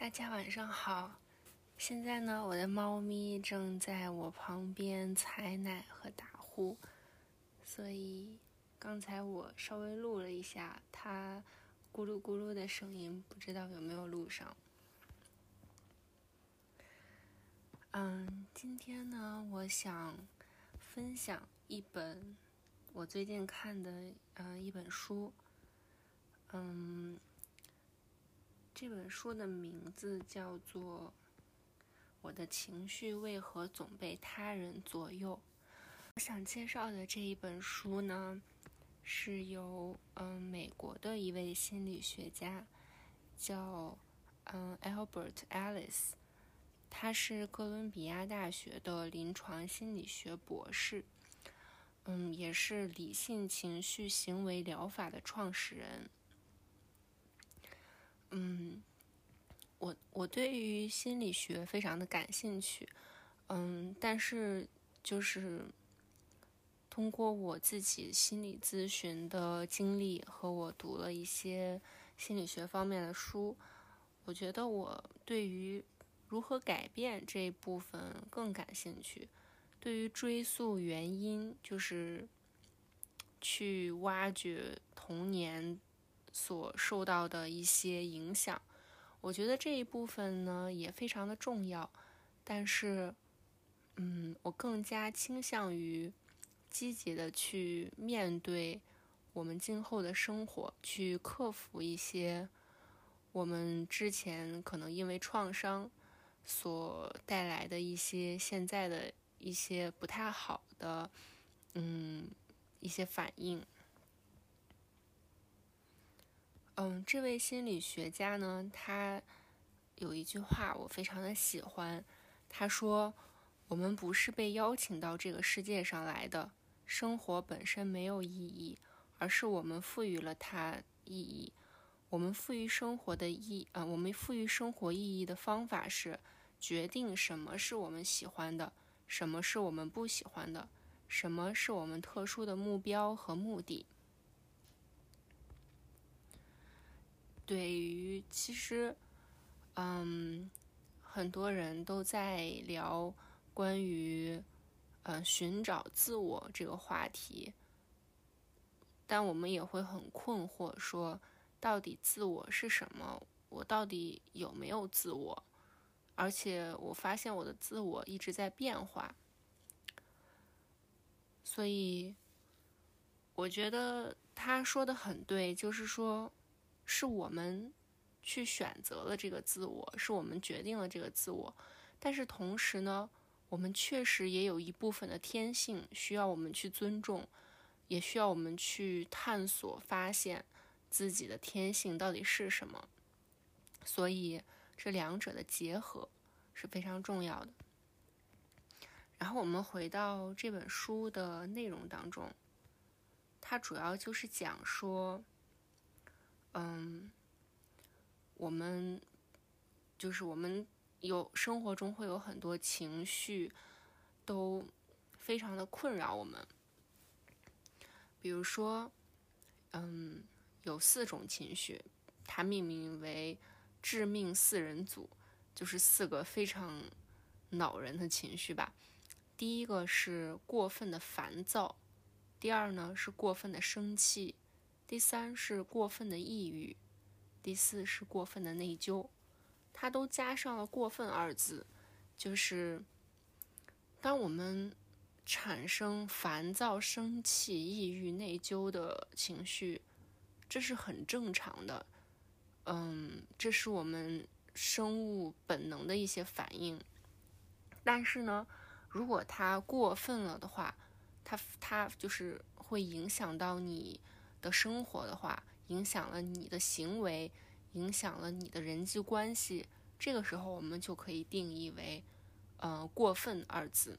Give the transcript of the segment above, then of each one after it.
大家晚上好，现在呢，我的猫咪正在我旁边采奶和打呼，所以刚才我稍微录了一下它咕噜咕噜的声音，不知道有没有录上。嗯，今天呢，我想分享一本我最近看的呃一本书，嗯。这本书的名字叫做《我的情绪为何总被他人左右》。我想介绍的这一本书呢，是由嗯美国的一位心理学家叫嗯 Albert Ellis，他是哥伦比亚大学的临床心理学博士，嗯，也是理性情绪行为疗法的创始人。嗯，我我对于心理学非常的感兴趣，嗯，但是就是通过我自己心理咨询的经历和我读了一些心理学方面的书，我觉得我对于如何改变这一部分更感兴趣。对于追溯原因，就是去挖掘童年。所受到的一些影响，我觉得这一部分呢也非常的重要。但是，嗯，我更加倾向于积极的去面对我们今后的生活，去克服一些我们之前可能因为创伤所带来的一些现在的一些不太好的，嗯，一些反应。嗯，这位心理学家呢，他有一句话我非常的喜欢。他说：“我们不是被邀请到这个世界上来的，生活本身没有意义，而是我们赋予了它意义。我们赋予生活的意，呃，我们赋予生活意义的方法是决定什么是我们喜欢的，什么是我们不喜欢的，什么是我们特殊的目标和目的。”对于其实，嗯，很多人都在聊关于呃寻找自我这个话题，但我们也会很困惑，说到底自我是什么？我到底有没有自我？而且我发现我的自我一直在变化，所以我觉得他说的很对，就是说。是我们去选择了这个自我，是我们决定了这个自我。但是同时呢，我们确实也有一部分的天性需要我们去尊重，也需要我们去探索、发现自己的天性到底是什么。所以这两者的结合是非常重要的。然后我们回到这本书的内容当中，它主要就是讲说。嗯，我们就是我们有生活中会有很多情绪，都非常的困扰我们。比如说，嗯，有四种情绪，它命名为“致命四人组”，就是四个非常恼人的情绪吧。第一个是过分的烦躁，第二呢是过分的生气。第三是过分的抑郁，第四是过分的内疚，它都加上了“过分”二字，就是当我们产生烦躁、生气、抑郁、内疚的情绪，这是很正常的。嗯，这是我们生物本能的一些反应。但是呢，如果它过分了的话，它它就是会影响到你。的生活的话，影响了你的行为，影响了你的人际关系。这个时候，我们就可以定义为，呃，过分二字。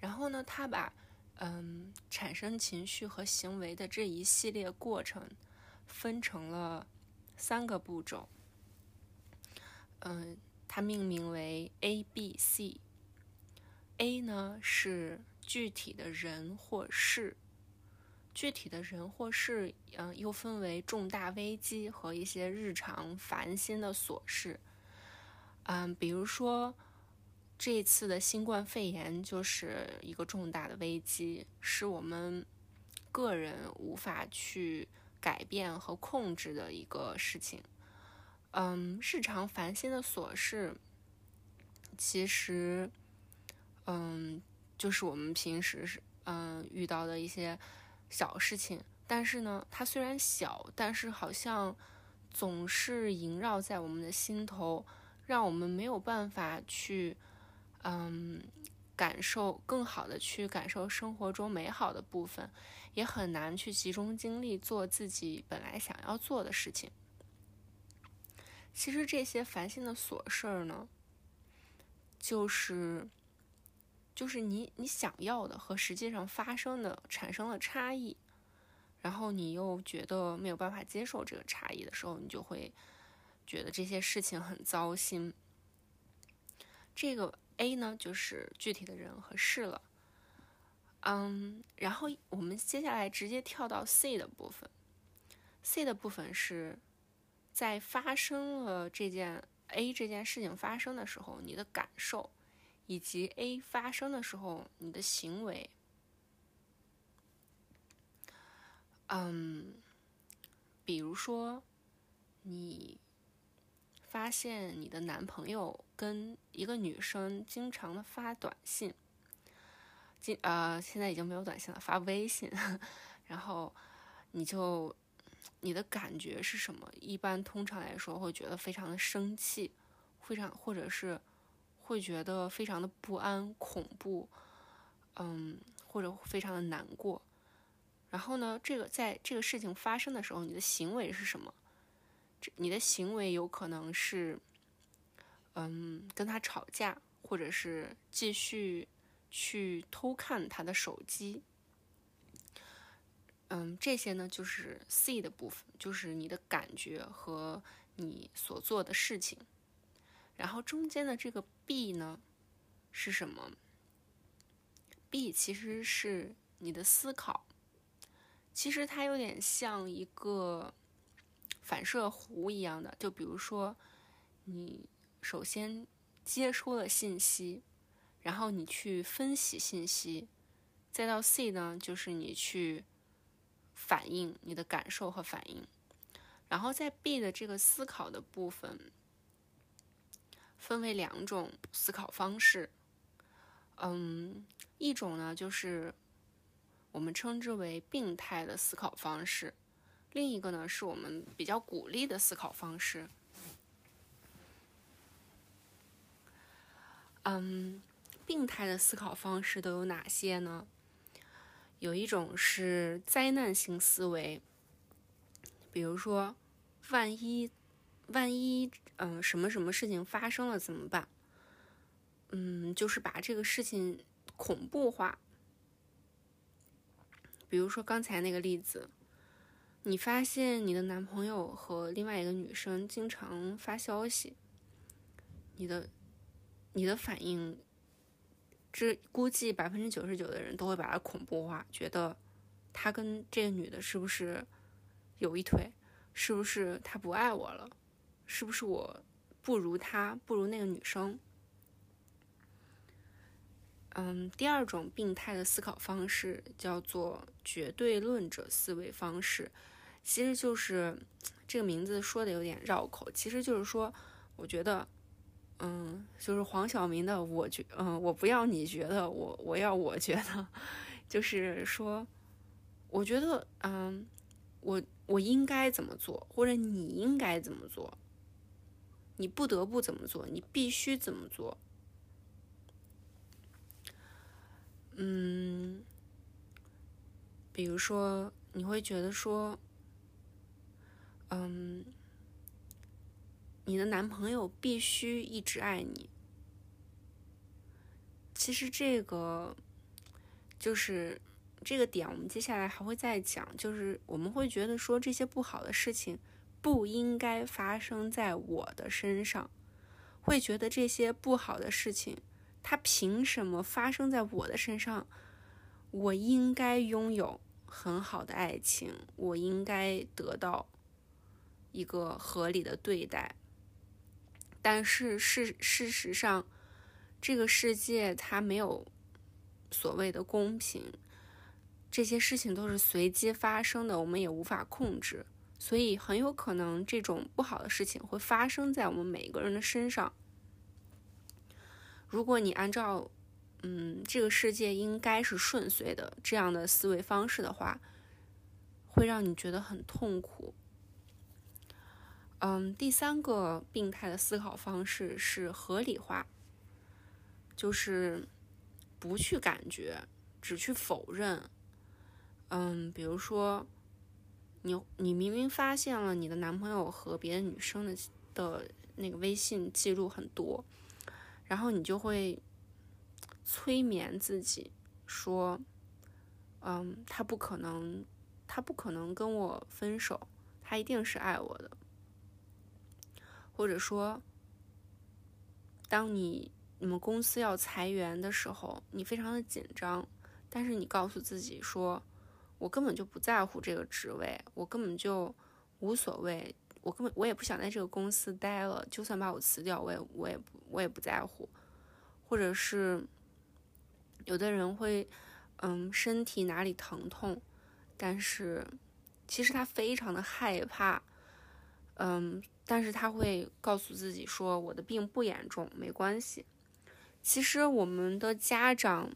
然后呢，他把嗯产生情绪和行为的这一系列过程分成了三个步骤。嗯，它命名为 A、B、C。A 呢是。具体的人或事，具体的人或事，嗯，又分为重大危机和一些日常烦心的琐事。嗯，比如说这次的新冠肺炎就是一个重大的危机，是我们个人无法去改变和控制的一个事情。嗯，日常烦心的琐事，其实，嗯，就是我们平时是嗯遇到的一些。小事情，但是呢，它虽然小，但是好像总是萦绕在我们的心头，让我们没有办法去，嗯，感受更好的去感受生活中美好的部分，也很难去集中精力做自己本来想要做的事情。其实这些烦心的琐事儿呢，就是。就是你你想要的和实际上发生的产生了差异，然后你又觉得没有办法接受这个差异的时候，你就会觉得这些事情很糟心。这个 A 呢，就是具体的人和事了。嗯，然后我们接下来直接跳到 C 的部分。C 的部分是在发生了这件 A 这件事情发生的时候，你的感受。以及 A 发生的时候，你的行为，嗯，比如说，你发现你的男朋友跟一个女生经常的发短信，今呃现在已经没有短信了，发微信，然后你就你的感觉是什么？一般通常来说会觉得非常的生气，非常或者是。会觉得非常的不安、恐怖，嗯，或者非常的难过。然后呢，这个在这个事情发生的时候，你的行为是什么？这你的行为有可能是，嗯，跟他吵架，或者是继续去偷看他的手机。嗯，这些呢就是 C 的部分，就是你的感觉和你所做的事情。然后中间的这个 B 呢，是什么？B 其实是你的思考，其实它有点像一个反射弧一样的。就比如说，你首先接收了信息，然后你去分析信息，再到 C 呢，就是你去反应你的感受和反应。然后在 B 的这个思考的部分。分为两种思考方式，嗯，一种呢就是我们称之为病态的思考方式，另一个呢是我们比较鼓励的思考方式。嗯，病态的思考方式都有哪些呢？有一种是灾难性思维，比如说万一。万一，嗯，什么什么事情发生了怎么办？嗯，就是把这个事情恐怖化。比如说刚才那个例子，你发现你的男朋友和另外一个女生经常发消息，你的你的反应，这估计百分之九十九的人都会把它恐怖化，觉得他跟这个女的是不是有一腿？是不是他不爱我了？是不是我不如他，不如那个女生？嗯，第二种病态的思考方式叫做绝对论者思维方式，其实就是这个名字说的有点绕口，其实就是说，我觉得，嗯，就是黄晓明的，我觉，嗯，我不要你觉得，我我要我觉得，就是说，我觉得，嗯，我我应该怎么做，或者你应该怎么做。你不得不怎么做？你必须怎么做？嗯，比如说，你会觉得说，嗯，你的男朋友必须一直爱你。其实这个就是这个点，我们接下来还会再讲。就是我们会觉得说这些不好的事情。不应该发生在我的身上，会觉得这些不好的事情，它凭什么发生在我的身上？我应该拥有很好的爱情，我应该得到一个合理的对待。但是事事实上，这个世界它没有所谓的公平，这些事情都是随机发生的，我们也无法控制，所以很有可能这种不好的事情会发生在我们每个人的身上。如果你按照嗯这个世界应该是顺遂的这样的思维方式的话，会让你觉得很痛苦。嗯，第三个病态的思考方式是合理化，就是不去感觉，只去否认。嗯，比如说，你你明明发现了你的男朋友和别的女生的的那个微信记录很多，然后你就会催眠自己说，嗯，他不可能，他不可能跟我分手，他一定是爱我的。或者说，当你你们公司要裁员的时候，你非常的紧张，但是你告诉自己说，我根本就不在乎这个职位，我根本就无所谓，我根本我也不想在这个公司待了，就算把我辞掉，我也我也不我也不在乎。或者是有的人会，嗯，身体哪里疼痛，但是其实他非常的害怕，嗯。但是他会告诉自己说：“我的病不严重，没关系。”其实我们的家长，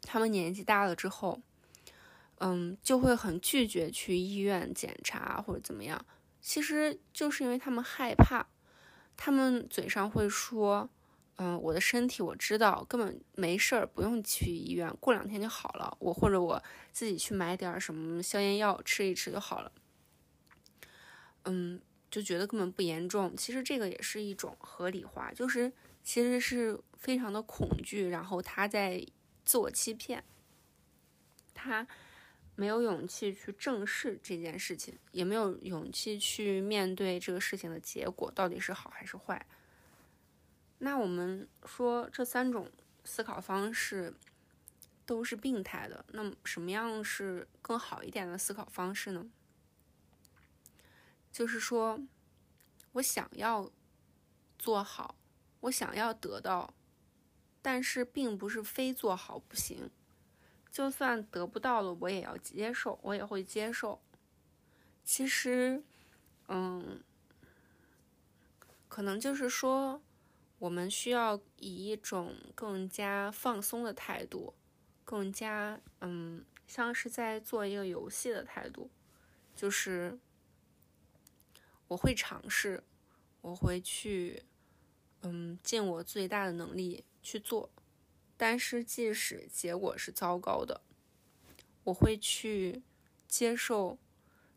他们年纪大了之后，嗯，就会很拒绝去医院检查或者怎么样。其实就是因为他们害怕，他们嘴上会说：“嗯，我的身体我知道，根本没事儿，不用去医院，过两天就好了。我或者我自己去买点什么消炎药吃一吃就好了。”嗯。就觉得根本不严重，其实这个也是一种合理化，就是其实是非常的恐惧，然后他在自我欺骗，他没有勇气去正视这件事情，也没有勇气去面对这个事情的结果到底是好还是坏。那我们说这三种思考方式都是病态的，那么什么样是更好一点的思考方式呢？就是说，我想要做好，我想要得到，但是并不是非做好不行。就算得不到了，我也要接受，我也会接受。其实，嗯，可能就是说，我们需要以一种更加放松的态度，更加嗯，像是在做一个游戏的态度，就是。我会尝试，我会去，嗯，尽我最大的能力去做。但是，即使结果是糟糕的，我会去接受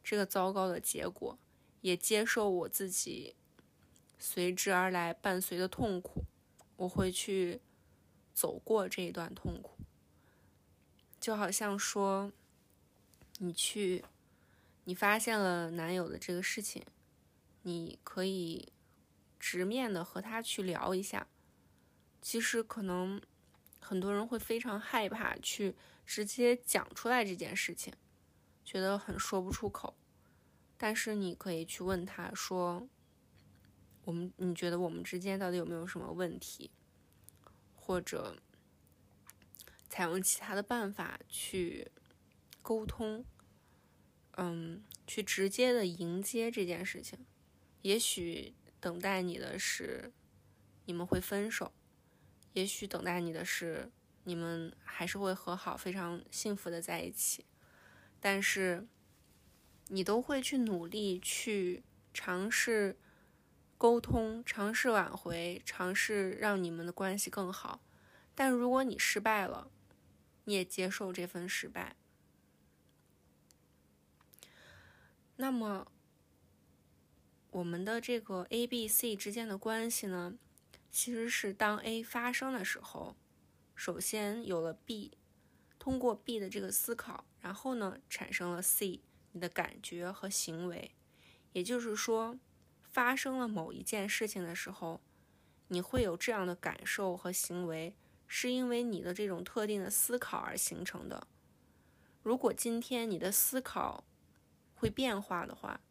这个糟糕的结果，也接受我自己随之而来伴随的痛苦。我会去走过这一段痛苦，就好像说，你去，你发现了男友的这个事情。你可以直面的和他去聊一下。其实可能很多人会非常害怕去直接讲出来这件事情，觉得很说不出口。但是你可以去问他说：“我们你觉得我们之间到底有没有什么问题？”或者采用其他的办法去沟通，嗯，去直接的迎接这件事情。也许等待你的是，你们会分手；也许等待你的是，你们还是会和好，非常幸福的在一起。但是，你都会去努力去尝试沟通，尝试挽回，尝试让你们的关系更好。但如果你失败了，你也接受这份失败。那么。我们的这个 A、B、C 之间的关系呢，其实是当 A 发生的时候，首先有了 B，通过 B 的这个思考，然后呢产生了 C，你的感觉和行为。也就是说，发生了某一件事情的时候，你会有这样的感受和行为，是因为你的这种特定的思考而形成的。如果今天你的思考会变化的话，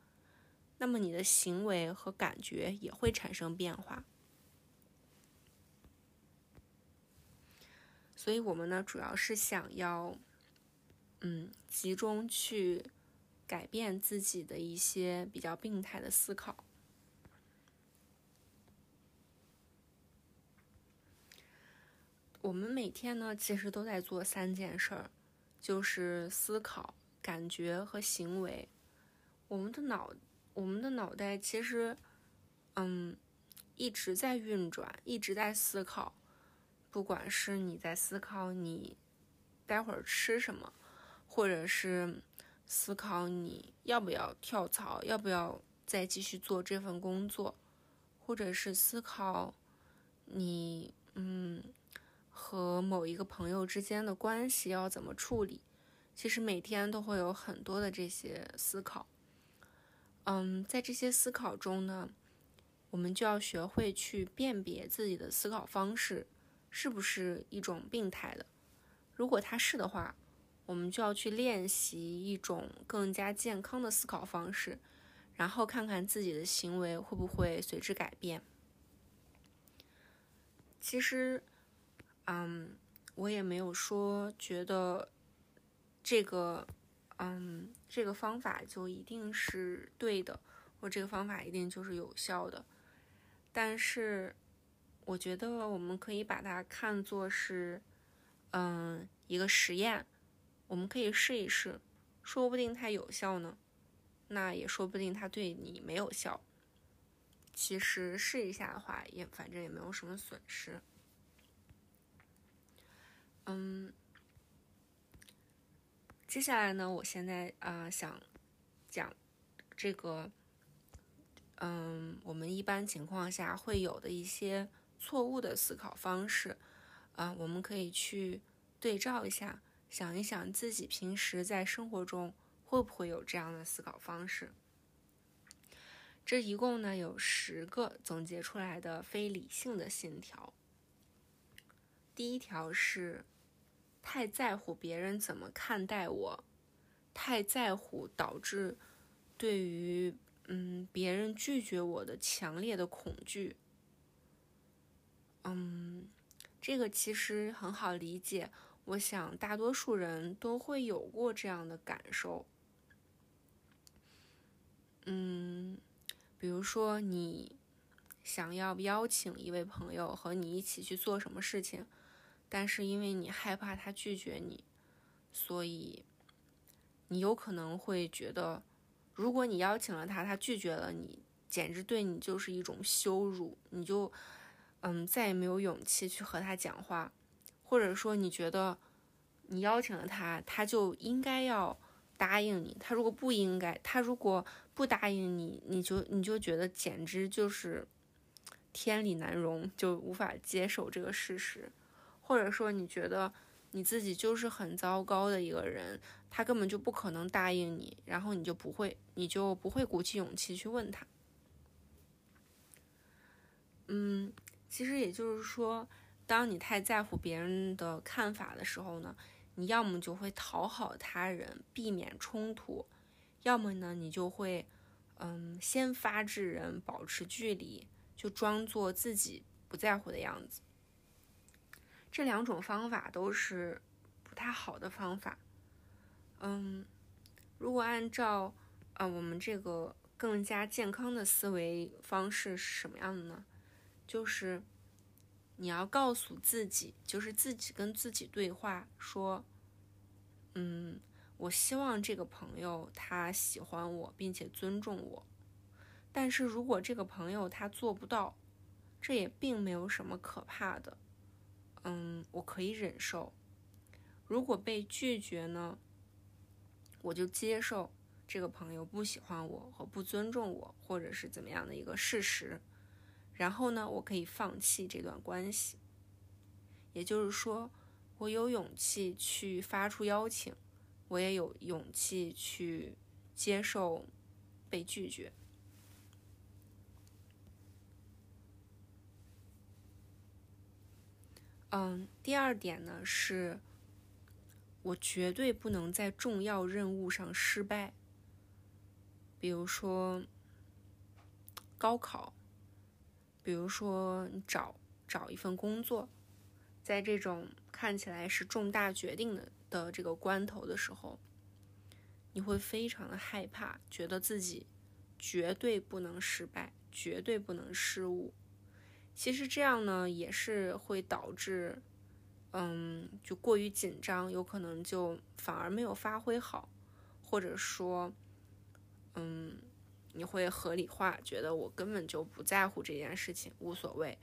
那么你的行为和感觉也会产生变化。所以，我们呢，主要是想要，嗯，集中去改变自己的一些比较病态的思考。我们每天呢，其实都在做三件事儿，就是思考、感觉和行为。我们的脑，我们的脑袋其实，嗯，一直在运转，一直在思考。不管是你在思考你待会儿吃什么，或者是思考你要不要跳槽，要不要再继续做这份工作，或者是思考你嗯和某一个朋友之间的关系要怎么处理，其实每天都会有很多的这些思考。嗯，在这些思考中呢，我们就要学会去辨别自己的思考方式。是不是一种病态的？如果它是的话，我们就要去练习一种更加健康的思考方式，然后看看自己的行为会不会随之改变。其实，嗯，我也没有说觉得这个，嗯，这个方法就一定是对的，或这个方法一定就是有效的，但是。我觉得我们可以把它看作是，嗯，一个实验，我们可以试一试，说不定它有效呢，那也说不定它对你没有效。其实试一下的话，也反正也没有什么损失。嗯，接下来呢，我现在啊想讲这个，嗯，我们一般情况下会有的一些。错误的思考方式，啊，我们可以去对照一下，想一想自己平时在生活中会不会有这样的思考方式。这一共呢有十个总结出来的非理性的信条。第一条是太在乎别人怎么看待我，太在乎导致对于嗯别人拒绝我的强烈的恐惧。嗯，这个其实很好理解。我想大多数人都会有过这样的感受。嗯，比如说你想要邀请一位朋友和你一起去做什么事情，但是因为你害怕他拒绝你，所以你有可能会觉得，如果你邀请了他，他拒绝了你，简直对你就是一种羞辱，你就。嗯，再也没有勇气去和他讲话，或者说你觉得你邀请了他，他就应该要答应你。他如果不应该，他如果不答应你，你就你就觉得简直就是天理难容，就无法接受这个事实。或者说你觉得你自己就是很糟糕的一个人，他根本就不可能答应你，然后你就不会，你就不会鼓起勇气去问他。嗯。其实也就是说，当你太在乎别人的看法的时候呢，你要么就会讨好他人，避免冲突；要么呢，你就会，嗯，先发制人，保持距离，就装作自己不在乎的样子。这两种方法都是不太好的方法。嗯，如果按照，呃，我们这个更加健康的思维方式是什么样的呢？就是你要告诉自己，就是自己跟自己对话，说：“嗯，我希望这个朋友他喜欢我，并且尊重我。但是如果这个朋友他做不到，这也并没有什么可怕的。嗯，我可以忍受。如果被拒绝呢，我就接受这个朋友不喜欢我和不尊重我，或者是怎么样的一个事实。”然后呢，我可以放弃这段关系，也就是说，我有勇气去发出邀请，我也有勇气去接受被拒绝。嗯，第二点呢是，我绝对不能在重要任务上失败。比如说高考，比如说你找找一份工作，在这种看起来是重大决定的的这个关头的时候，你会非常的害怕，觉得自己绝对不能失败，绝对不能失误。其实这样呢，也是会导致，嗯，就过于紧张，有可能就反而没有发挥好，或者说，嗯，你会合理化，觉得我根本就不在乎这件事情，无所谓。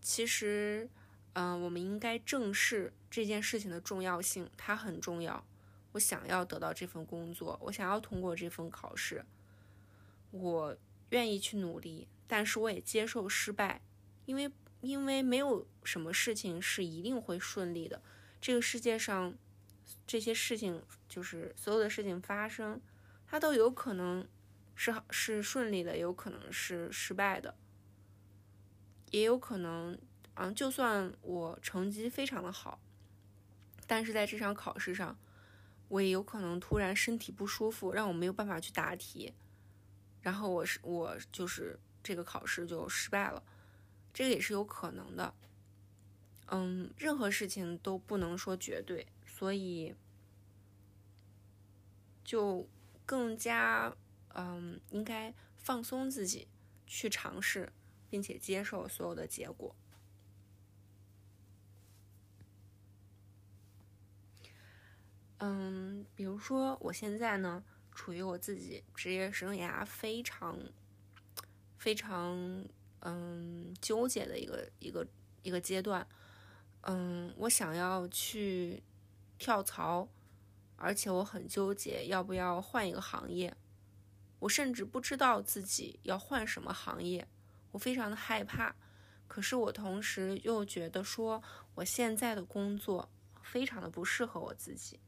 其实，嗯，我们应该正视这件事情的重要性，它很重要。我想要得到这份工作，我想要通过这份考试，我愿意去努力，但是我也接受失败。因为，因为没有什么事情是一定会顺利的。这个世界上，这些事情就是所有的事情发生，它都有可能是是顺利的，也有可能是失败的，也有可能，嗯，就算我成绩非常的好，但是在这场考试上，我也有可能突然身体不舒服，让我没有办法去答题，然后我是我就是这个考试就失败了。这个也是有可能的，嗯，任何事情都不能说绝对，所以就更加嗯应该放松自己，去尝试，并且接受所有的结果。嗯，比如说我现在呢，处于我自己职业生涯非常非常。嗯，纠结的一个一个一个阶段，嗯，我想要去跳槽，而且我很纠结要不要换一个行业，我甚至不知道自己要换什么行业，我非常的害怕。可是我同时又觉得说，我现在的工作非常的不适合我自己，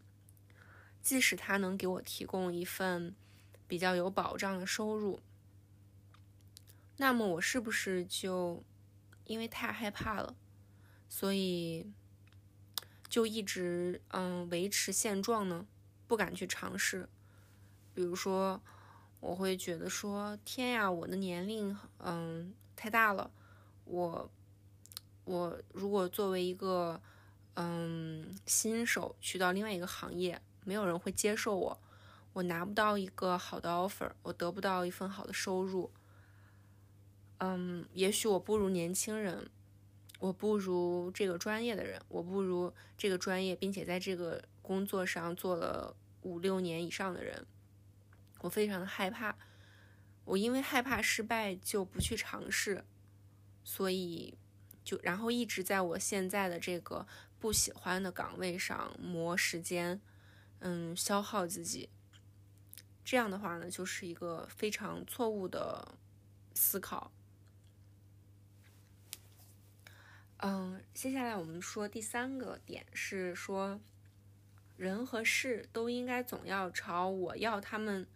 即使他能给我提供一份比较有保障的收入。那么我是不是就因为太害怕了，所以就一直嗯维持现状呢？不敢去尝试。比如说，我会觉得说天呀，我的年龄嗯太大了，我我如果作为一个嗯新手去到另外一个行业，没有人会接受我，我拿不到一个好的 offer，我得不到一份好的收入。嗯，也许我不如年轻人，我不如这个专业的人，我不如这个专业并且在这个工作上做了五六年以上的人，我非常的害怕，我因为害怕失败就不去尝试，所以就然后一直在我现在的这个不喜欢的岗位上磨时间，嗯，消耗自己，这样的话呢，就是一个非常错误的思考。嗯，接下来我们说第三个点是说，人和事都应该总要朝我要他们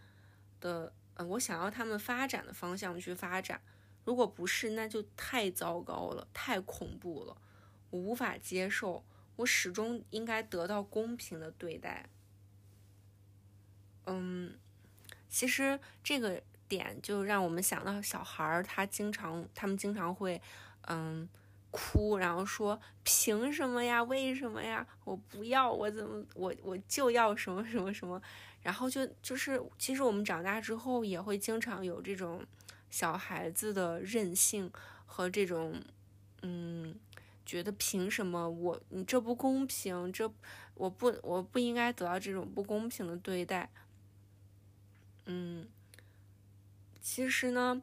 的，呃，我想要他们发展的方向去发展。如果不是，那就太糟糕了，太恐怖了，我无法接受。我始终应该得到公平的对待。嗯，其实这个点就让我们想到小孩儿，他经常，他们经常会，嗯。哭，然后说凭什么呀？为什么呀？我不要，我怎么我我就要什么什么什么？然后就就是，其实我们长大之后也会经常有这种小孩子的任性和这种嗯，觉得凭什么我你这不公平，这我不我不应该得到这种不公平的对待。嗯，其实呢，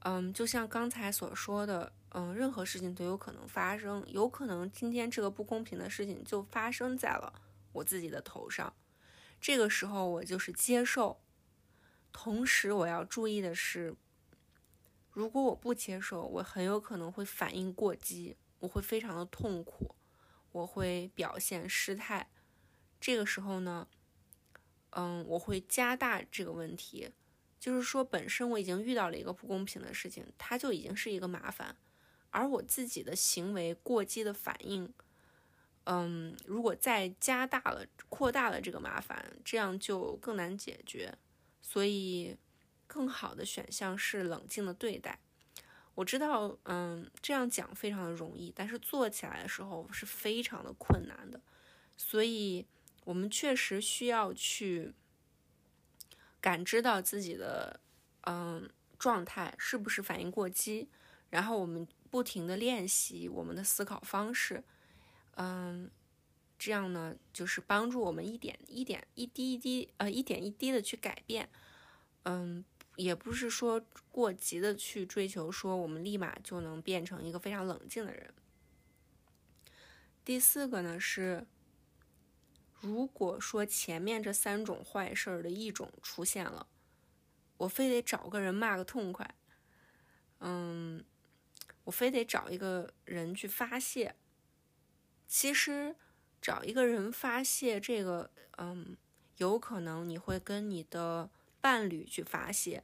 嗯，就像刚才所说的。嗯，任何事情都有可能发生，有可能今天这个不公平的事情就发生在了我自己的头上。这个时候，我就是接受。同时，我要注意的是，如果我不接受，我很有可能会反应过激，我会非常的痛苦，我会表现失态。这个时候呢，嗯，我会加大这个问题，就是说，本身我已经遇到了一个不公平的事情，它就已经是一个麻烦。而我自己的行为过激的反应，嗯，如果再加大了、扩大了这个麻烦，这样就更难解决。所以，更好的选项是冷静的对待。我知道，嗯，这样讲非常的容易，但是做起来的时候是非常的困难的。所以，我们确实需要去感知到自己的，嗯，状态是不是反应过激，然后我们不停的练习我们的思考方式，嗯，这样呢，就是帮助我们一点一点、一滴一滴，呃，一点一滴的去改变，嗯。也不是说过急的去追求，说我们立马就能变成一个非常冷静的人。第四个呢是，如果说前面这三种坏事儿的一种出现了，我非得找个人骂个痛快，嗯，我非得找一个人去发泄。其实找一个人发泄，这个嗯，有可能你会跟你的。伴侣去发泄，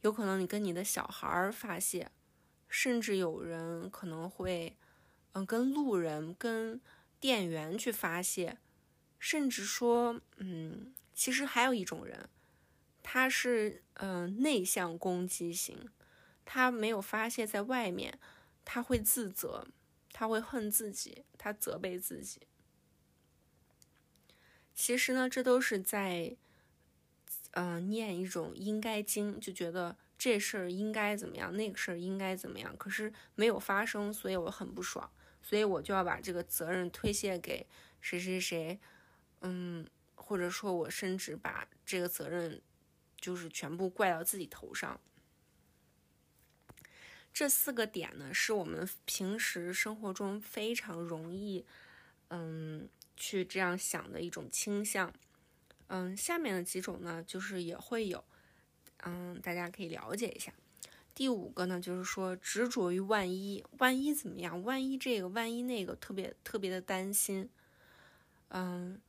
有可能你跟你的小孩儿发泄，甚至有人可能会，嗯，跟路人、跟店员去发泄，甚至说，嗯，其实还有一种人，他是嗯内向攻击型，他没有发泄在外面，他会自责，他会恨自己，他责备自己。其实呢，这都是在。嗯，念一种应该经，就觉得这事儿应该怎么样，那个事儿应该怎么样，可是没有发生，所以我很不爽，所以我就要把这个责任推卸给谁谁谁，嗯，或者说，我甚至把这个责任就是全部怪到自己头上。这四个点呢，是我们平时生活中非常容易，嗯，去这样想的一种倾向。嗯，下面的几种呢，就是也会有，嗯，大家可以了解一下。第五个呢，就是说执着于万一，万一怎么样？万一这个，万一那个，特别特别的担心。嗯，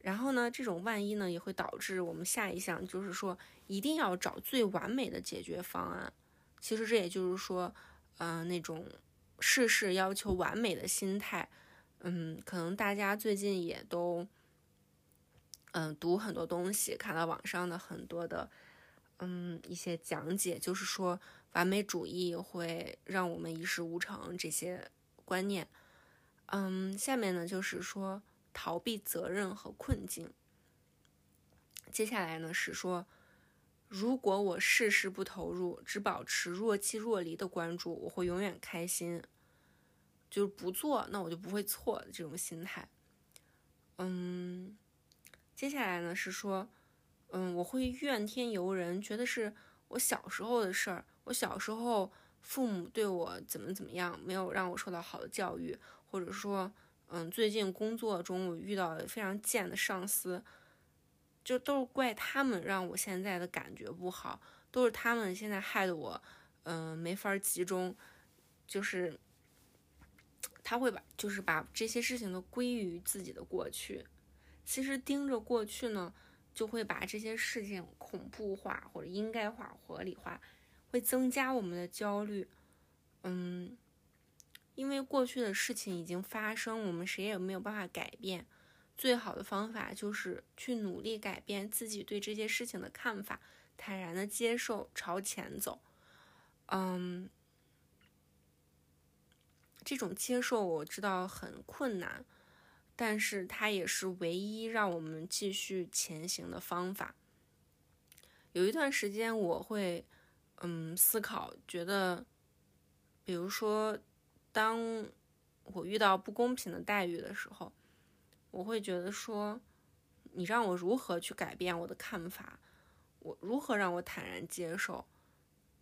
然后呢，这种万一呢，也会导致我们下一项就是说，一定要找最完美的解决方案。其实这也就是说，嗯，那种事事要求完美的心态，嗯，可能大家最近也都。嗯，读很多东西，看到网上的很多的，嗯，一些讲解，就是说完美主义会让我们一事无成这些观念。嗯，下面呢就是说逃避责任和困境。接下来呢是说，如果我事事不投入，只保持若即若离的关注，我会永远开心。就是不做，那我就不会错的这种心态。嗯。接下来呢是说，嗯，我会怨天尤人，觉得是我小时候的事儿。我小时候父母对我怎么怎么样，没有让我受到好的教育，或者说，嗯，最近工作中我遇到非常贱的上司，就都是怪他们让我现在的感觉不好，都是他们现在害得我，嗯，没法集中，就是他会把，就是把这些事情都归于自己的过去。其实盯着过去呢，就会把这些事情恐怖化或者应该化、合理化，会增加我们的焦虑。嗯，因为过去的事情已经发生，我们谁也没有办法改变。最好的方法就是去努力改变自己对这些事情的看法，坦然的接受，朝前走。嗯，这种接受我知道很困难。但是它也是唯一让我们继续前行的方法。有一段时间，我会，嗯，思考，觉得，比如说，当我遇到不公平的待遇的时候，我会觉得说，你让我如何去改变我的看法？我如何让我坦然接受？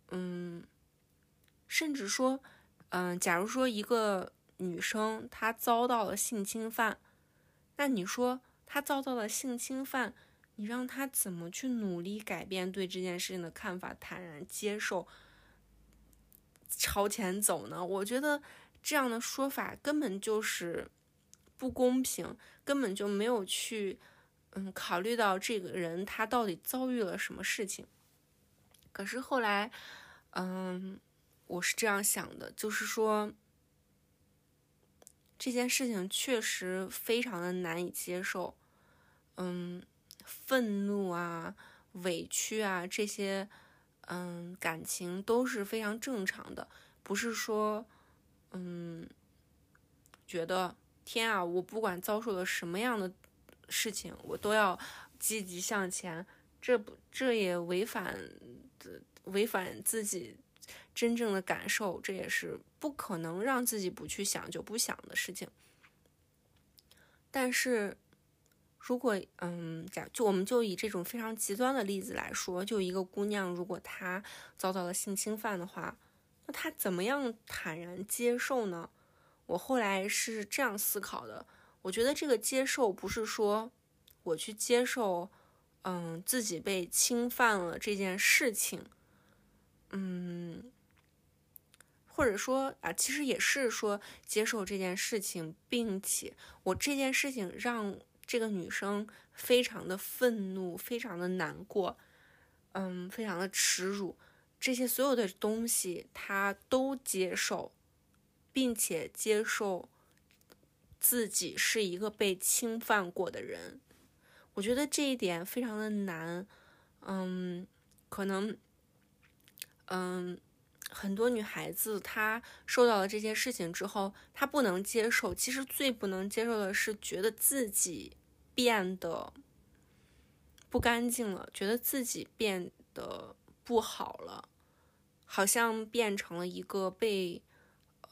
嗯，甚至说，嗯，假如说一个女生她遭到了性侵犯。那你说她遭到了性侵犯，你让她怎么去努力改变对这件事情的看法，坦然接受，朝前走呢？我觉得这样的说法根本就是不公平，根本就没有去嗯考虑到这个人他到底遭遇了什么事情。可是后来，嗯，我是这样想的，就是说。这件事情确实非常的难以接受，嗯，愤怒啊、委屈啊这些，嗯，感情都是非常正常的，不是说，嗯，觉得天啊，我不管遭受了什么样的事情，我都要积极向前，这不，这也违反违反自己。真正的感受，这也是不可能让自己不去想就不想的事情。但是，如果嗯，假就我们就以这种非常极端的例子来说，就一个姑娘，如果她遭到了性侵犯的话，那她怎么样坦然接受呢？我后来是这样思考的，我觉得这个接受不是说我去接受，嗯，自己被侵犯了这件事情，嗯。或者说啊，其实也是说接受这件事情，并且我这件事情让这个女生非常的愤怒，非常的难过，嗯，非常的耻辱，这些所有的东西她都接受，并且接受自己是一个被侵犯过的人。我觉得这一点非常的难，嗯，可能，嗯。很多女孩子，她受到了这些事情之后，她不能接受。其实最不能接受的是，觉得自己变得不干净了，觉得自己变得不好了，好像变成了一个被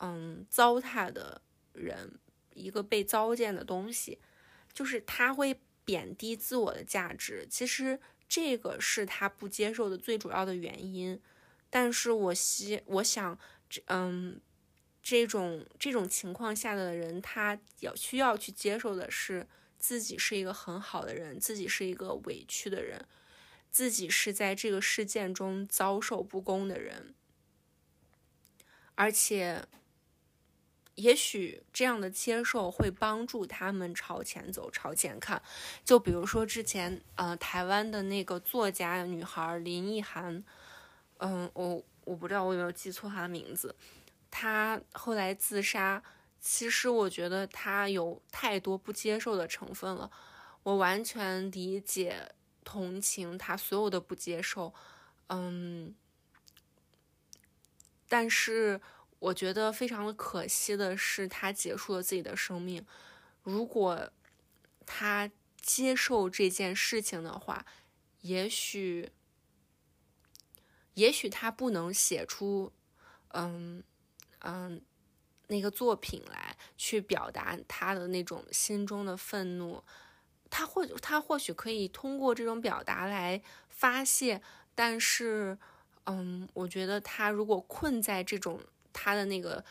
嗯糟蹋的人，一个被糟践的东西。就是他会贬低自我的价值。其实这个是他不接受的最主要的原因。但是我希我想，嗯，这种这种情况下的人，他要需要去接受的是自己是一个很好的人，自己是一个委屈的人，自己是在这个事件中遭受不公的人，而且，也许这样的接受会帮助他们朝前走，朝前看。就比如说之前，呃，台湾的那个作家女孩林奕涵。嗯，我我不知道我有没有记错她的名字。她后来自杀，其实我觉得她有太多不接受的成分了。我完全理解、同情他所有的不接受。嗯，但是我觉得非常的可惜的是，他结束了自己的生命。如果他接受这件事情的话，也许。也许他不能写出，嗯嗯，那个作品来去表达他的那种心中的愤怒，他或他或许可以通过这种表达来发泄，但是，嗯，我觉得他如果困在这种他的那个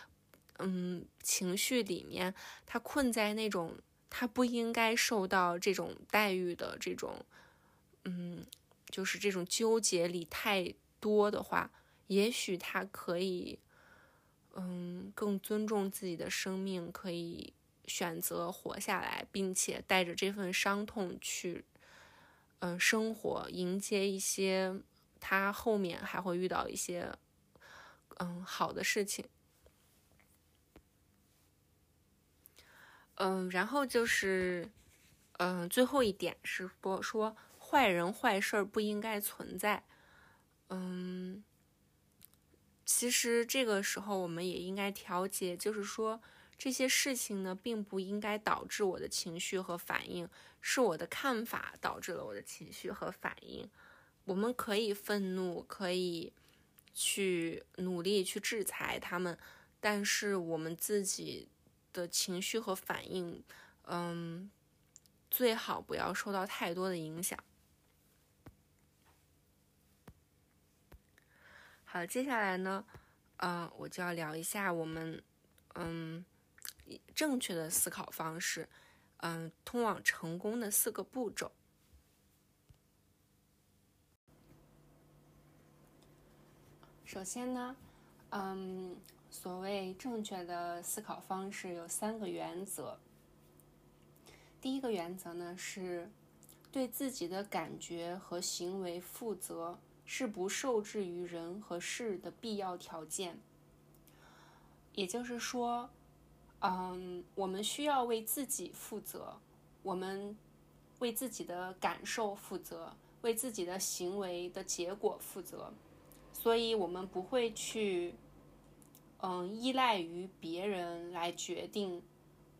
嗯情绪里面，他困在那种他不应该受到这种待遇的这种，嗯，就是这种纠结里太。多的话，也许他可以，嗯，更尊重自己的生命，可以选择活下来，并且带着这份伤痛去，嗯，生活，迎接一些他后面还会遇到一些，嗯，好的事情。嗯，然后就是，嗯，最后一点是说，说坏人坏事儿不应该存在。嗯，其实这个时候我们也应该调节，就是说这些事情呢，并不应该导致我的情绪和反应，是我的看法导致了我的情绪和反应。我们可以愤怒，可以去努力去制裁他们，但是我们自己的情绪和反应，嗯，最好不要受到太多的影响。好，接下来呢，嗯，我就要聊一下我们，嗯，正确的思考方式，嗯，通往成功的四个步骤。首先呢，嗯，所谓正确的思考方式有三个原则。第一个原则呢，是对自己的感觉和行为负责。是不受制于人和事的必要条件。也就是说，嗯，我们需要为自己负责，我们为自己的感受负责，为自己的行为的结果负责，所以我们不会去，嗯，依赖于别人来决定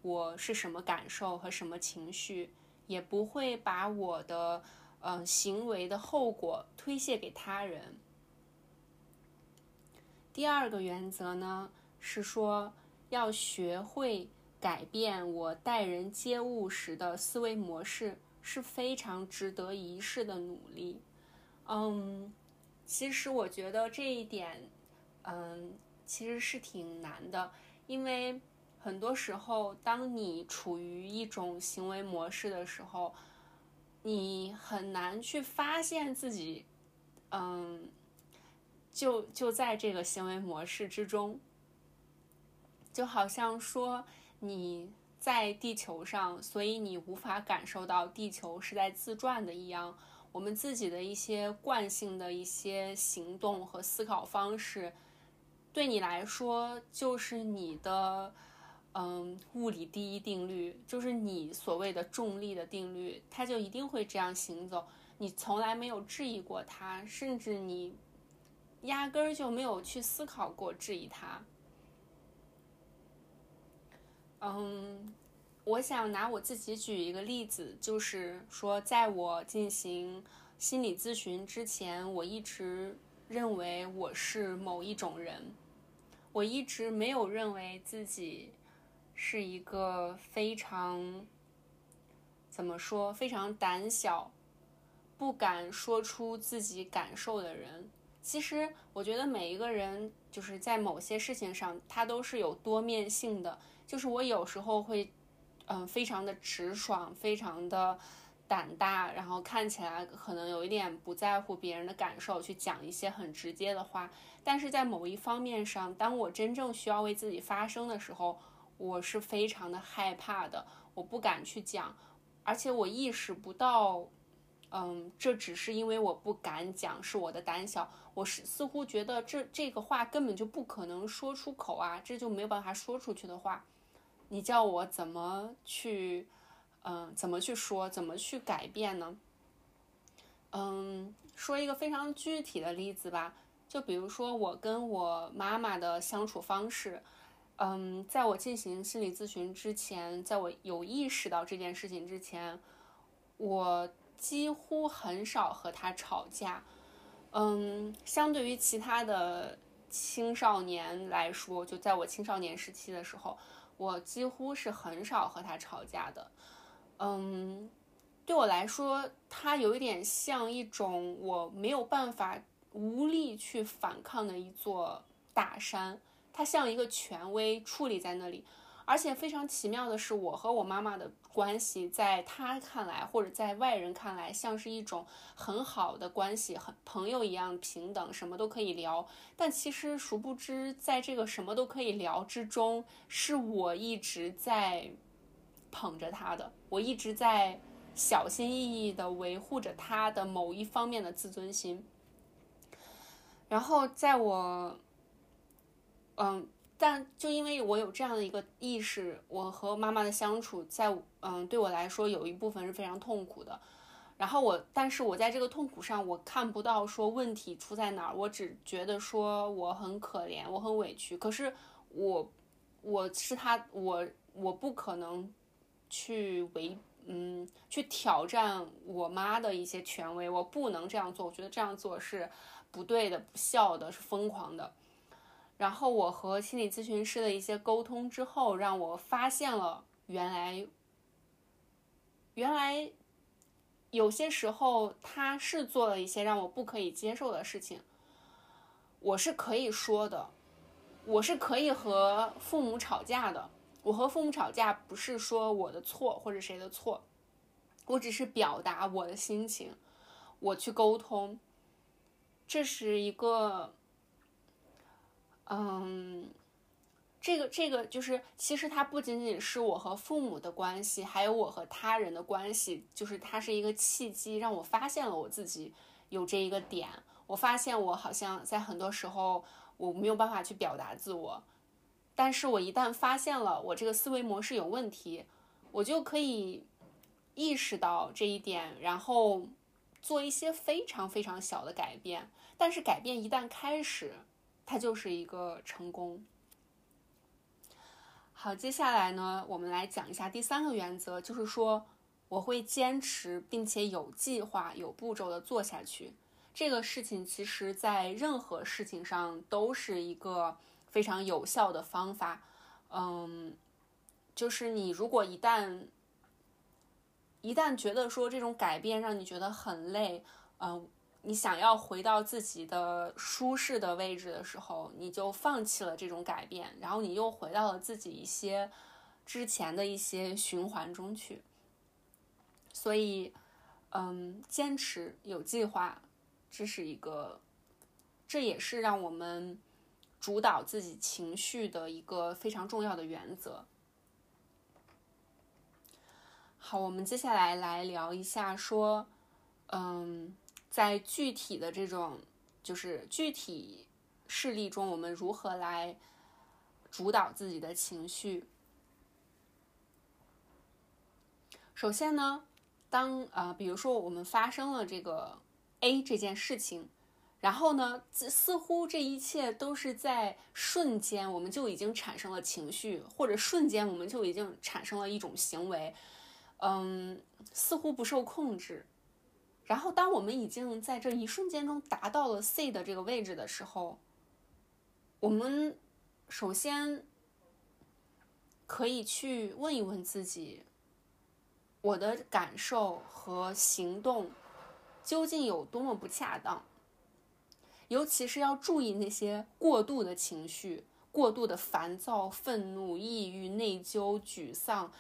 我是什么感受和什么情绪，也不会把我的嗯行为的后果推卸给他人。第二个原则呢，是说。要学会改变我待人接物时的思维模式，是非常值得一试的努力。嗯，其实我觉得这一点，嗯，其实是挺难的，因为很多时候，当你处于一种行为模式的时候，你很难去发现自己，嗯，就就在这个行为模式之中。就好像说你在地球上，所以你无法感受到地球是在自转的一样。我们自己的一些惯性的一些行动和思考方式，对你来说就是你的，嗯，物理第一定律，就是你所谓的重力的定律，它就一定会这样行走。你从来没有质疑过它，甚至你压根儿就没有去思考过质疑它。嗯，我想拿我自己举一个例子，就是说，在我进行心理咨询之前，我一直认为我是某一种人，我一直没有认为自己是一个非常怎么说非常胆小、不敢说出自己感受的人。其实，我觉得每一个人就是在某些事情上，他都是有多面性的。就是我有时候会，嗯，非常的直爽，非常的胆大，然后看起来可能有一点不在乎别人的感受，去讲一些很直接的话。但是在某一方面上，当我真正需要为自己发声的时候，我是非常的害怕的，我不敢去讲，而且我意识不到，嗯，这只是因为我不敢讲，是我的胆小。我是似乎觉得这这个话根本就不可能说出口啊，这就没有办法说出去的话。你叫我怎么去，嗯，怎么去说，怎么去改变呢？嗯，说一个非常具体的例子吧，就比如说我跟我妈妈的相处方式，嗯，在我进行心理咨询之前，在我有意识到这件事情之前，我几乎很少和她吵架。嗯，相对于其他的青少年来说，就在我青少年时期的时候。我几乎是很少和他吵架的，嗯，对我来说，他有一点像一种我没有办法无力去反抗的一座大山，他像一个权威矗立在那里。而且非常奇妙的是，我和我妈妈的关系，在她看来或者在外人看来，像是一种很好的关系，很朋友一样平等，什么都可以聊。但其实殊不知，在这个什么都可以聊之中，是我一直在捧着她的，我一直在小心翼翼的维护着她的某一方面的自尊心。然后在我，嗯。但就因为我有这样的一个意识，我和妈妈的相处，在嗯对我来说有一部分是非常痛苦的。然后我，但是我在这个痛苦上，我看不到说问题出在哪儿，我只觉得说我很可怜，我很委屈。可是我，我是他，我我不可能去违，嗯，去挑战我妈的一些权威，我不能这样做。我觉得这样做是不对的，不孝的，是疯狂的。然后我和心理咨询师的一些沟通之后，让我发现了原来，原来有些时候他是做了一些让我不可以接受的事情。我是可以说的，我是可以和父母吵架的。我和父母吵架不是说我的错或者谁的错，我只是表达我的心情，我去沟通，这是一个。嗯，这个这个就是，其实它不仅仅是我和父母的关系，还有我和他人的关系，就是它是一个契机，让我发现了我自己有这一个点。我发现我好像在很多时候我没有办法去表达自我，但是我一旦发现了我这个思维模式有问题，我就可以意识到这一点，然后做一些非常非常小的改变。但是改变一旦开始，它就是一个成功。好，接下来呢，我们来讲一下第三个原则，就是说我会坚持并且有计划、有步骤的做下去。这个事情其实，在任何事情上都是一个非常有效的方法。嗯，就是你如果一旦一旦觉得说这种改变让你觉得很累，嗯，你想要回到自己的舒适的位置的时候，你就放弃了这种改变，然后你又回到了自己一些之前的一些循环中去。所以，嗯，坚持有计划。这是一个，这也是让我们主导自己情绪的一个非常重要的原则。好，我们接下来来聊一下，说，嗯，在具体的这种就是具体事例中，我们如何来主导自己的情绪？首先呢，当啊，比如说我们发生了这个。A 这件事情，然后呢，似乎这一切都是在瞬间，我们就已经产生了情绪，或者瞬间我们就已经产生了一种行为，嗯，似乎不受控制。然后，当我们已经在这一瞬间中达到了 C 的这个位置的时候，我们首先可以去问一问自己，我的感受和行动。究竟有多么不恰当？尤其是要注意那些过度的情绪、过度的烦躁、愤怒、抑郁、内疚、沮丧，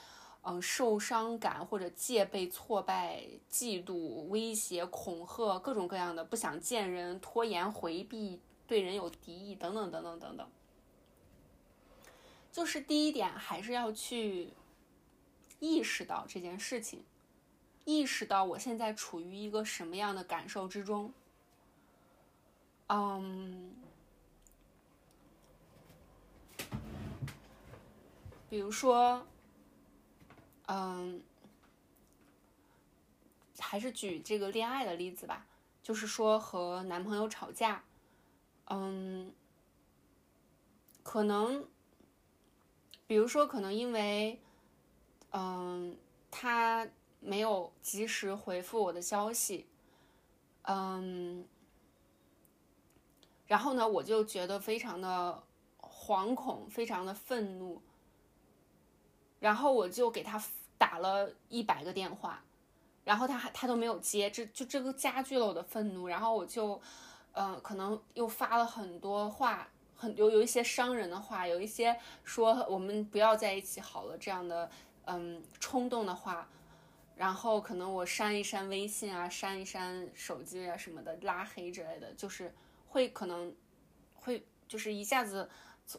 嗯，受伤感或者戒备、挫败、嫉妒、威胁、恐吓，各种各样的不想见人、拖延、回避、对人有敌意等等等等等等。就是第一点，还是要去意识到这件事情。意识到我现在处于一个什么样的感受之中，嗯，比如说，嗯，还是举这个恋爱的例子吧，就是说和男朋友吵架，嗯，可能，比如说可能因为，嗯，他。没有及时回复我的消息，嗯，然后呢，我就觉得非常的惶恐，非常的愤怒，然后我就给他打了一百个电话，然后他还他都没有接，这就这个加剧了我的愤怒，然后我就，呃，可能又发了很多话，很有有一些伤人的话，有一些说我们不要在一起好了这样的，嗯，冲动的话。然后可能我删一删微信啊，删一删手机啊什么的，拉黑之类的，就是会可能会就是一下子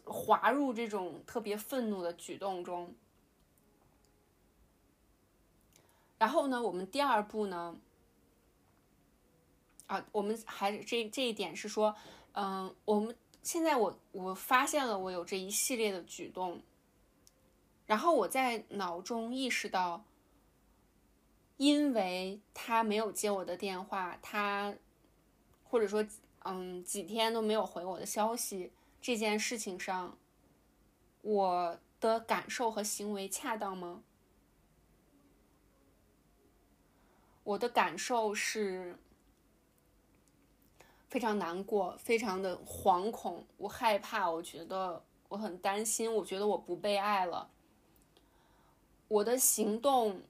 滑入这种特别愤怒的举动中。然后呢，我们第二步呢，啊，我们还这这一点是说，嗯，我们现在我我发现了我有这一系列的举动，然后我在脑中意识到。因为他没有接我的电话，他或者说，嗯，几天都没有回我的消息，这件事情上，我的感受和行为恰当吗？我的感受是非常难过，非常的惶恐，我害怕，我觉得我很担心，我觉得我不被爱了，我的行动。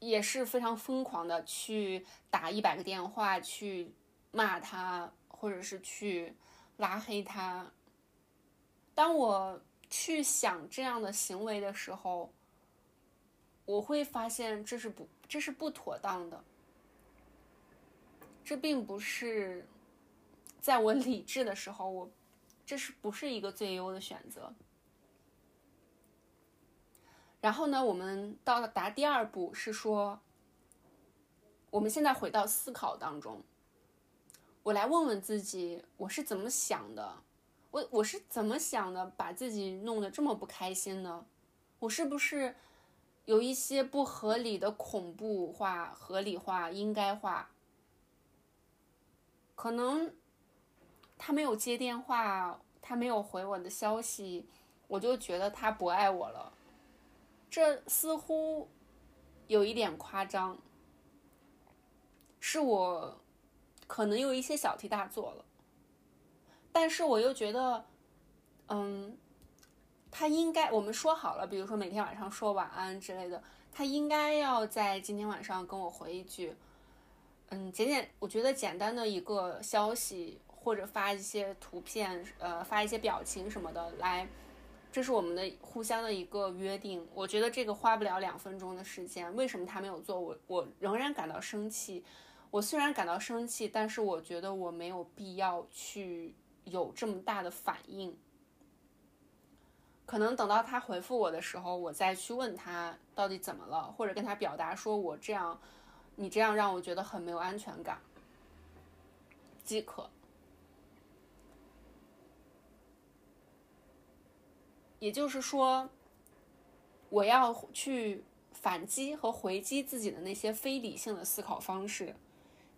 也是非常疯狂的去打一百个电话去骂他，或者是去拉黑他。当我去想这样的行为的时候，我会发现这是不这是不妥当的。这并不是在我理智的时候，我这是不是一个最优的选择？然后呢，我们到达第二步是说，我们现在回到思考当中，我来问问自己，我是怎么想的？我我是怎么想的，把自己弄得这么不开心呢？我是不是有一些不合理的恐怖化、合理化、应该化？可能他没有接电话，他没有回我的消息，我就觉得他不爱我了。这似乎有一点夸张，是我可能有一些小题大做了。但是我又觉得，嗯，他应该我们说好了，比如说每天晚上说晚安之类的，他应该要在今天晚上跟我回一句。嗯，简简，我觉得简单的一个消息，或者发一些图片，呃，发一些表情什么的来，这是我们的互相的一个约定。我觉得这个花不了两分钟的时间，为什么他没有做？我我仍然感到生气。我虽然感到生气，但是我觉得我没有必要去有这么大的反应。可能等到他回复我的时候，我再去问他到底怎么了，或者跟他表达说我这样。你这样让我觉得很没有安全感，即可。也就是说，我要去反击和回击自己的那些非理性的思考方式，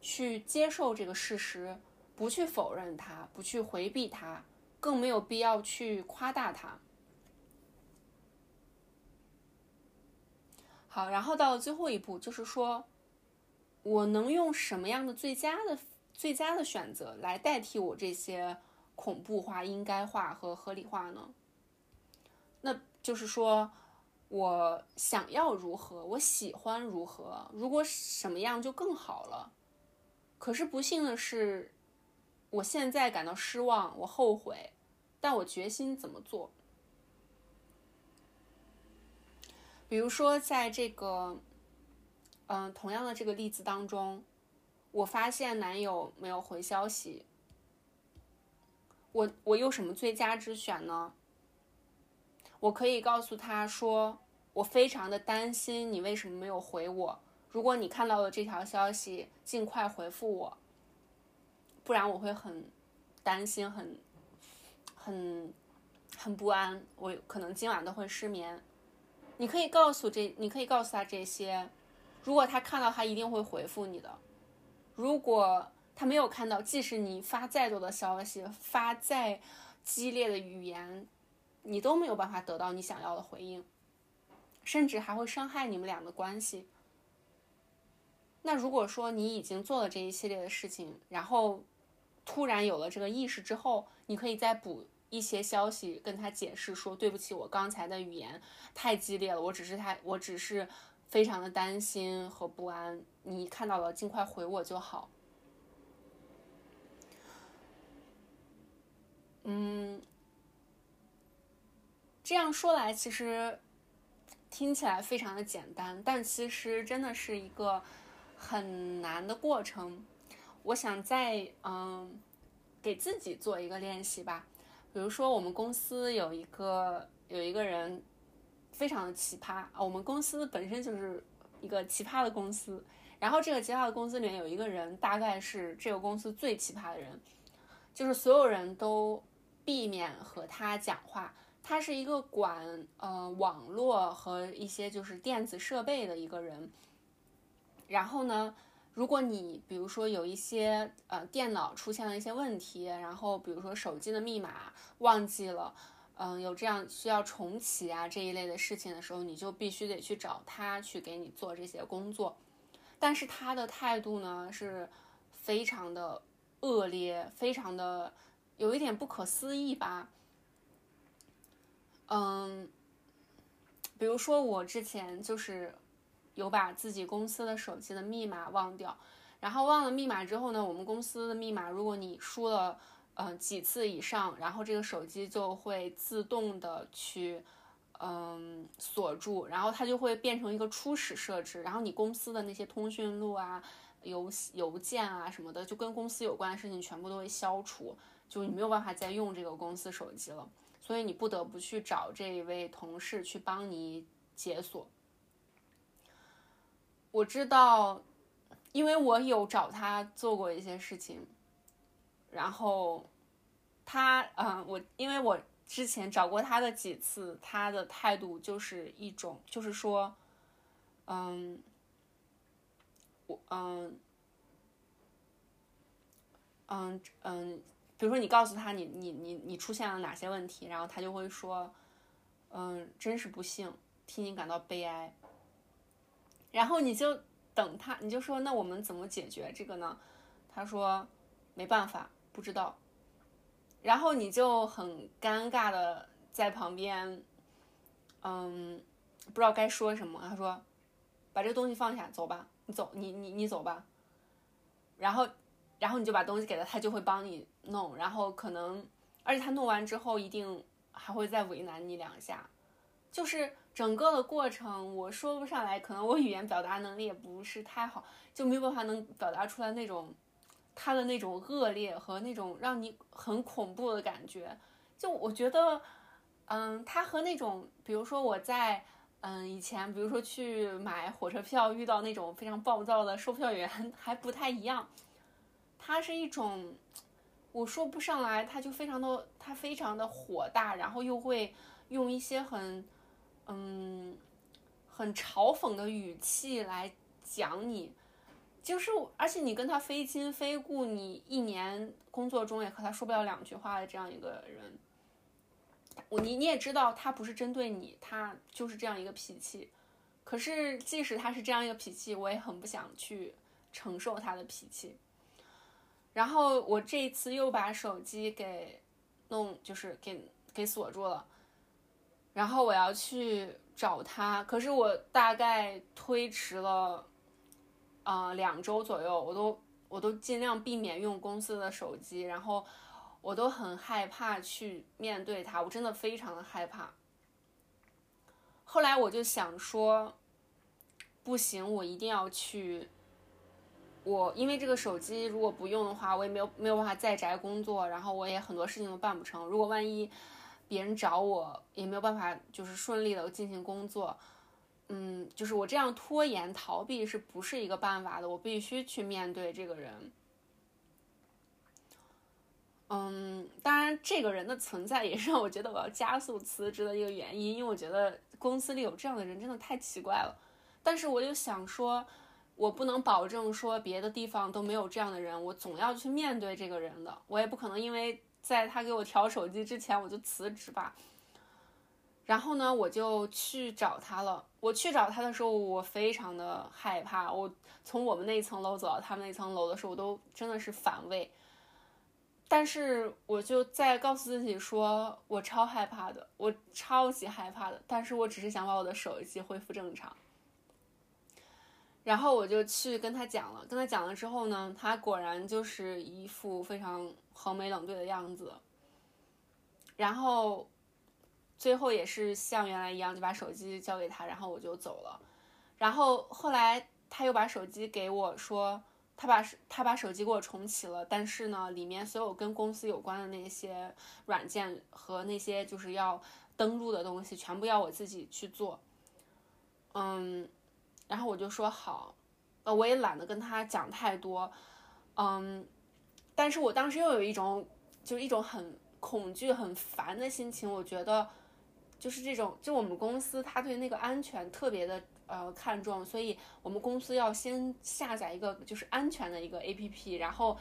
去接受这个事实，不去否认它，不去回避它，更没有必要去夸大它。好，然后到了最后一步，就是说。我能用什么样的最佳的最佳的选择来代替我这些恐怖化、应该化和合理化呢？那就是说，我想要如何，我喜欢如何，如果什么样就更好了。可是不幸的是，我现在感到失望，我后悔，但我决心怎么做？比如说，在这个。嗯，同样的这个例子当中，我发现男友没有回消息，我我有什么最佳之选呢？我可以告诉他说，我非常的担心你为什么没有回我。如果你看到了这条消息，尽快回复我，不然我会很担心，很很很不安，我可能今晚都会失眠。你可以告诉这，你可以告诉他这些。如果他看到，他一定会回复你的。如果他没有看到，即使你发再多的消息，发再激烈的语言，你都没有办法得到你想要的回应，甚至还会伤害你们俩的关系。那如果说你已经做了这一系列的事情，然后突然有了这个意识之后，你可以再补一些消息跟他解释说：“对不起，我刚才的语言太激烈了，我只是太，我只是。”非常的担心和不安，你看到了尽快回我就好。嗯，这样说来其实听起来非常的简单，但其实真的是一个很难的过程。我想再嗯给自己做一个练习吧，比如说我们公司有一个有一个人。非常的奇葩啊！我们公司本身就是一个奇葩的公司，然后这个奇葩的公司里面有一个人，大概是这个公司最奇葩的人，就是所有人都避免和他讲话。他是一个管呃网络和一些就是电子设备的一个人。然后呢，如果你比如说有一些呃电脑出现了一些问题，然后比如说手机的密码忘记了。嗯，有这样需要重启啊这一类的事情的时候，你就必须得去找他去给你做这些工作。但是他的态度呢是非常的恶劣，非常的有一点不可思议吧。嗯，比如说我之前就是有把自己公司的手机的密码忘掉，然后忘了密码之后呢，我们公司的密码如果你输了。嗯，几次以上，然后这个手机就会自动的去，嗯，锁住，然后它就会变成一个初始设置，然后你公司的那些通讯录啊、邮邮件啊什么的，就跟公司有关的事情全部都会消除，就你没有办法再用这个公司手机了，所以你不得不去找这一位同事去帮你解锁。我知道，因为我有找他做过一些事情。然后，他，嗯，我因为我之前找过他的几次，他的态度就是一种，就是说，嗯，我，嗯，嗯嗯，比如说你告诉他你你你你出现了哪些问题，然后他就会说，嗯，真是不幸，替你感到悲哀。然后你就等他，你就说那我们怎么解决这个呢？他说没办法，不知道。然后你就很尴尬的在旁边，嗯，不知道该说什么。他说把这个东西放下，走吧，你走，你你你走吧。然后，然后你就把东西给他，他就会帮你弄。然后可能，而且他弄完之后一定还会再为难你两下，就是。整个的过程我说不上来，可能我语言表达能力也不是太好，就没有办法能表达出来那种他的那种恶劣和那种让你很恐怖的感觉。就我觉得，嗯，他和那种，比如说我在，嗯，以前，比如说去买火车票遇到那种非常暴躁的售票员 还不太一样。他是一种，我说不上来，他就非常的，他非常的火大，然后又会用一些很。嗯，很嘲讽的语气来讲你，就是而且你跟他非亲非故，你一年工作中也和他说不了两句话的这样一个人，我你你也知道他不是针对你，他就是这样一个脾气。可是即使他是这样一个脾气，我也很不想去承受他的脾气。然后我这一次又把手机给弄，就是给给锁住了。然后我要去找他，可是我大概推迟了，呃，两周左右，我都我都尽量避免用公司的手机，然后我都很害怕去面对他，我真的非常的害怕。后来我就想说，不行，我一定要去，我因为这个手机如果不用的话，我也没有没有办法在宅工作，然后我也很多事情都办不成，如果万一。别人找我也没有办法，就是顺利的进行工作，嗯，就是我这样拖延逃避是不是一个办法的？我必须去面对这个人。嗯，当然，这个人的存在也是让我觉得我要加速辞职的一个原因，因为我觉得公司里有这样的人真的太奇怪了。但是我就想说，我不能保证说别的地方都没有这样的人，我总要去面对这个人的，我也不可能因为。在他给我调手机之前，我就辞职吧。然后呢，我就去找他了。我去找他的时候，我非常的害怕。我从我们那一层楼走到他们那层楼的时候，我都真的是反胃。但是我就在告诉自己说，我超害怕的，我超级害怕的。但是我只是想把我的手机恢复正常。然后我就去跟他讲了，跟他讲了之后呢，他果然就是一副非常横眉冷对的样子。然后最后也是像原来一样，就把手机交给他，然后我就走了。然后后来他又把手机给我说，他把他把手机给我重启了，但是呢，里面所有跟公司有关的那些软件和那些就是要登录的东西，全部要我自己去做。嗯。然后我就说好，呃，我也懒得跟他讲太多，嗯，但是我当时又有一种，就一种很恐惧、很烦的心情。我觉得，就是这种，就我们公司他对那个安全特别的呃看重，所以我们公司要先下载一个就是安全的一个 A P P，然后，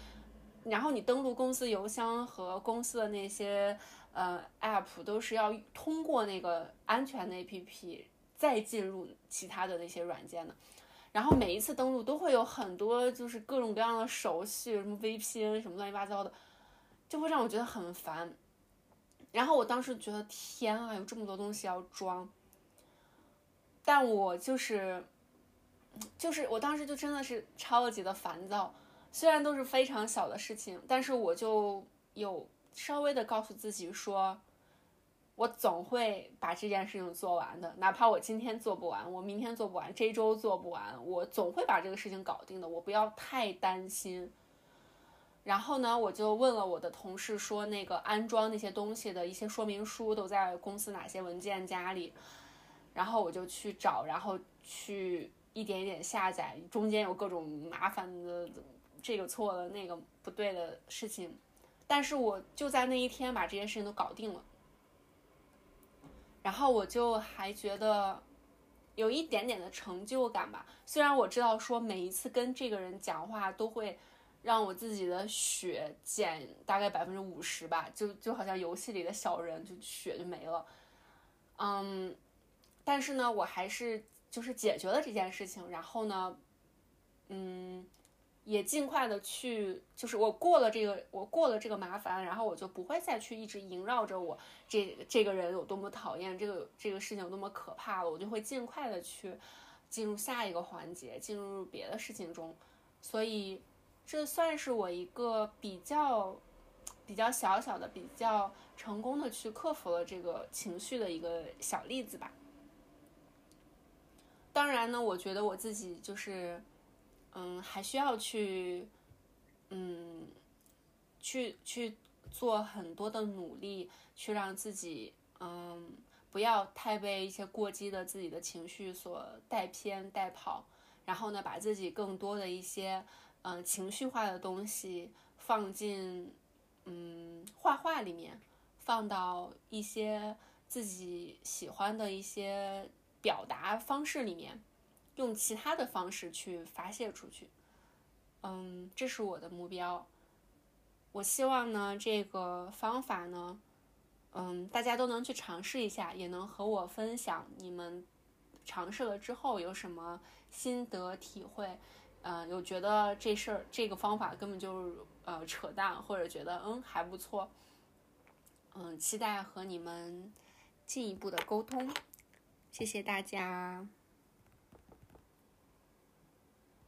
然后你登录公司邮箱和公司的那些呃 App 都是要通过那个安全的 A P P。再进入其他的那些软件的，然后每一次登录都会有很多就是各种各样的手续，什么 VPN 什么乱七八糟的，就会让我觉得很烦。然后我当时觉得天啊，有这么多东西要装，但我就是，就是我当时就真的是超级的烦躁。虽然都是非常小的事情，但是我就有稍微的告诉自己说。我总会把这件事情做完的，哪怕我今天做不完，我明天做不完，这周做不完，我总会把这个事情搞定的。我不要太担心。然后呢，我就问了我的同事，说那个安装那些东西的一些说明书都在公司哪些文件夹里。然后我就去找，然后去一点一点下载，中间有各种麻烦的，这个错了那个不对的事情。但是我就在那一天把这件事情都搞定了，然后我就还觉得有一点点的成就感吧。虽然我知道说每一次跟这个人讲话都会让我自己的血减大概百分之五十吧，就就好像游戏里的小人，就血就没了。嗯，但是呢，我还是就是解决了这件事情，然后呢，嗯。也尽快的去，就是我过了这个，我过了这个麻烦，然后我就不会再去一直萦绕着我这这个人有多么讨厌，这个这个事情有多么可怕了，我就会尽快的去进入下一个环节，进入别的事情中。所以这算是我一个比较比较小小的、比较成功的去克服了这个情绪的一个小例子吧。当然呢，我觉得我自己就是。嗯，还需要去，嗯，去去做很多的努力，去让自己，嗯，不要太被一些过激的自己的情绪所带偏带跑，然后呢，把自己更多的一些，嗯，情绪化的东西放进，嗯，画画里面，放到一些自己喜欢的一些表达方式里面。用其他的方式去发泄出去，嗯，这是我的目标。我希望呢，这个方法呢，嗯，大家都能去尝试一下，也能和我分享你们尝试了之后有什么心得体会。嗯，有觉得这事儿这个方法根本就是呃扯淡，或者觉得嗯还不错，嗯，期待和你们进一步的沟通。谢谢大家。